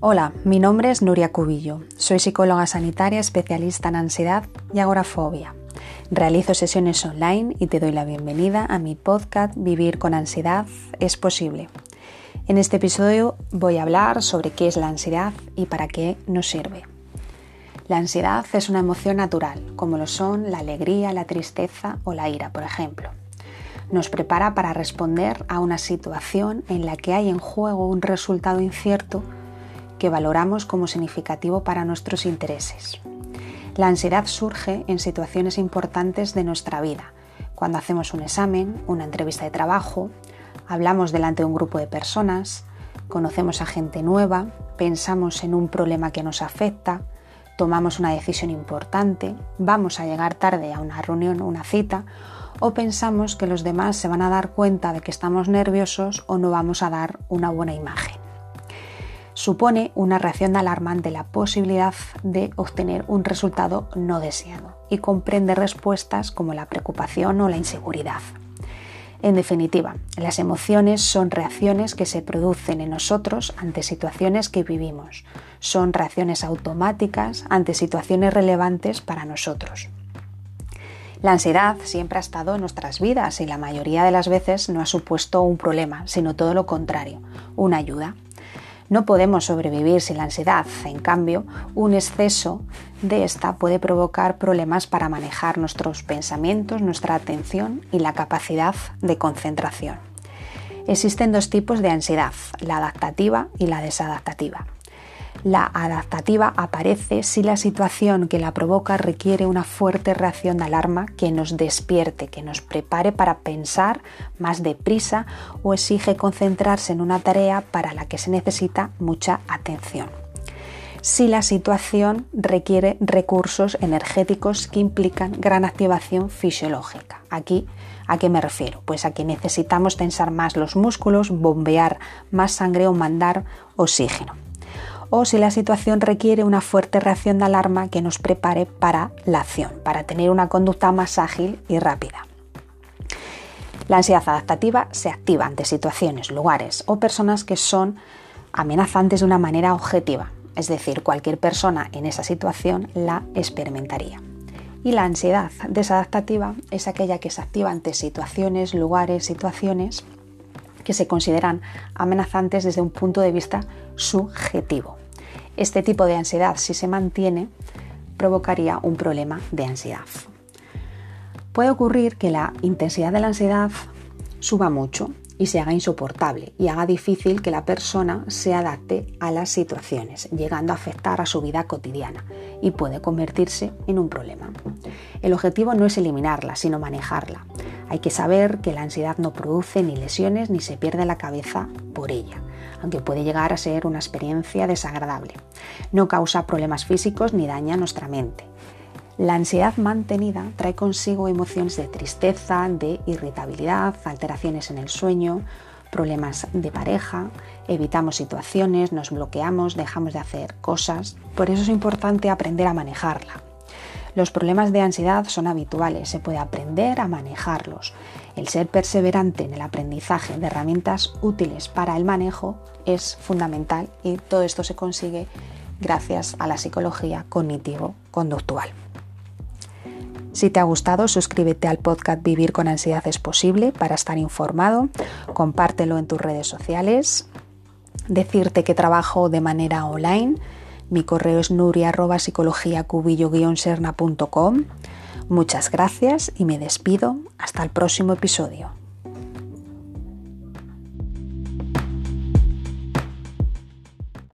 Hola, mi nombre es Nuria Cubillo. Soy psicóloga sanitaria especialista en ansiedad y agorafobia. Realizo sesiones online y te doy la bienvenida a mi podcast Vivir con ansiedad es posible. En este episodio voy a hablar sobre qué es la ansiedad y para qué nos sirve. La ansiedad es una emoción natural, como lo son la alegría, la tristeza o la ira, por ejemplo. Nos prepara para responder a una situación en la que hay en juego un resultado incierto que valoramos como significativo para nuestros intereses. La ansiedad surge en situaciones importantes de nuestra vida, cuando hacemos un examen, una entrevista de trabajo, hablamos delante de un grupo de personas, conocemos a gente nueva, pensamos en un problema que nos afecta, tomamos una decisión importante, vamos a llegar tarde a una reunión o una cita, o pensamos que los demás se van a dar cuenta de que estamos nerviosos o no vamos a dar una buena imagen supone una reacción de alarma ante la posibilidad de obtener un resultado no deseado y comprende respuestas como la preocupación o la inseguridad. En definitiva, las emociones son reacciones que se producen en nosotros ante situaciones que vivimos. Son reacciones automáticas ante situaciones relevantes para nosotros. La ansiedad siempre ha estado en nuestras vidas y la mayoría de las veces no ha supuesto un problema, sino todo lo contrario, una ayuda. No podemos sobrevivir sin la ansiedad, en cambio, un exceso de esta puede provocar problemas para manejar nuestros pensamientos, nuestra atención y la capacidad de concentración. Existen dos tipos de ansiedad, la adaptativa y la desadaptativa. La adaptativa aparece si la situación que la provoca requiere una fuerte reacción de alarma que nos despierte, que nos prepare para pensar más deprisa o exige concentrarse en una tarea para la que se necesita mucha atención. Si la situación requiere recursos energéticos que implican gran activación fisiológica. Aquí ¿A qué me refiero? Pues a que necesitamos tensar más los músculos, bombear más sangre o mandar oxígeno o si la situación requiere una fuerte reacción de alarma que nos prepare para la acción, para tener una conducta más ágil y rápida. La ansiedad adaptativa se activa ante situaciones, lugares o personas que son amenazantes de una manera objetiva, es decir, cualquier persona en esa situación la experimentaría. Y la ansiedad desadaptativa es aquella que se activa ante situaciones, lugares, situaciones que se consideran amenazantes desde un punto de vista subjetivo. Este tipo de ansiedad, si se mantiene, provocaría un problema de ansiedad. Puede ocurrir que la intensidad de la ansiedad suba mucho y se haga insoportable y haga difícil que la persona se adapte a las situaciones, llegando a afectar a su vida cotidiana y puede convertirse en un problema. El objetivo no es eliminarla, sino manejarla. Hay que saber que la ansiedad no produce ni lesiones ni se pierde la cabeza por ella, aunque puede llegar a ser una experiencia desagradable. No causa problemas físicos ni daña nuestra mente. La ansiedad mantenida trae consigo emociones de tristeza, de irritabilidad, alteraciones en el sueño, problemas de pareja, evitamos situaciones, nos bloqueamos, dejamos de hacer cosas. Por eso es importante aprender a manejarla. Los problemas de ansiedad son habituales, se puede aprender a manejarlos. El ser perseverante en el aprendizaje de herramientas útiles para el manejo es fundamental y todo esto se consigue gracias a la psicología cognitivo-conductual. Si te ha gustado, suscríbete al podcast Vivir con ansiedad es posible para estar informado, compártelo en tus redes sociales, decirte que trabajo de manera online mi correo es nuria sernacom Muchas gracias y me despido. Hasta el próximo episodio.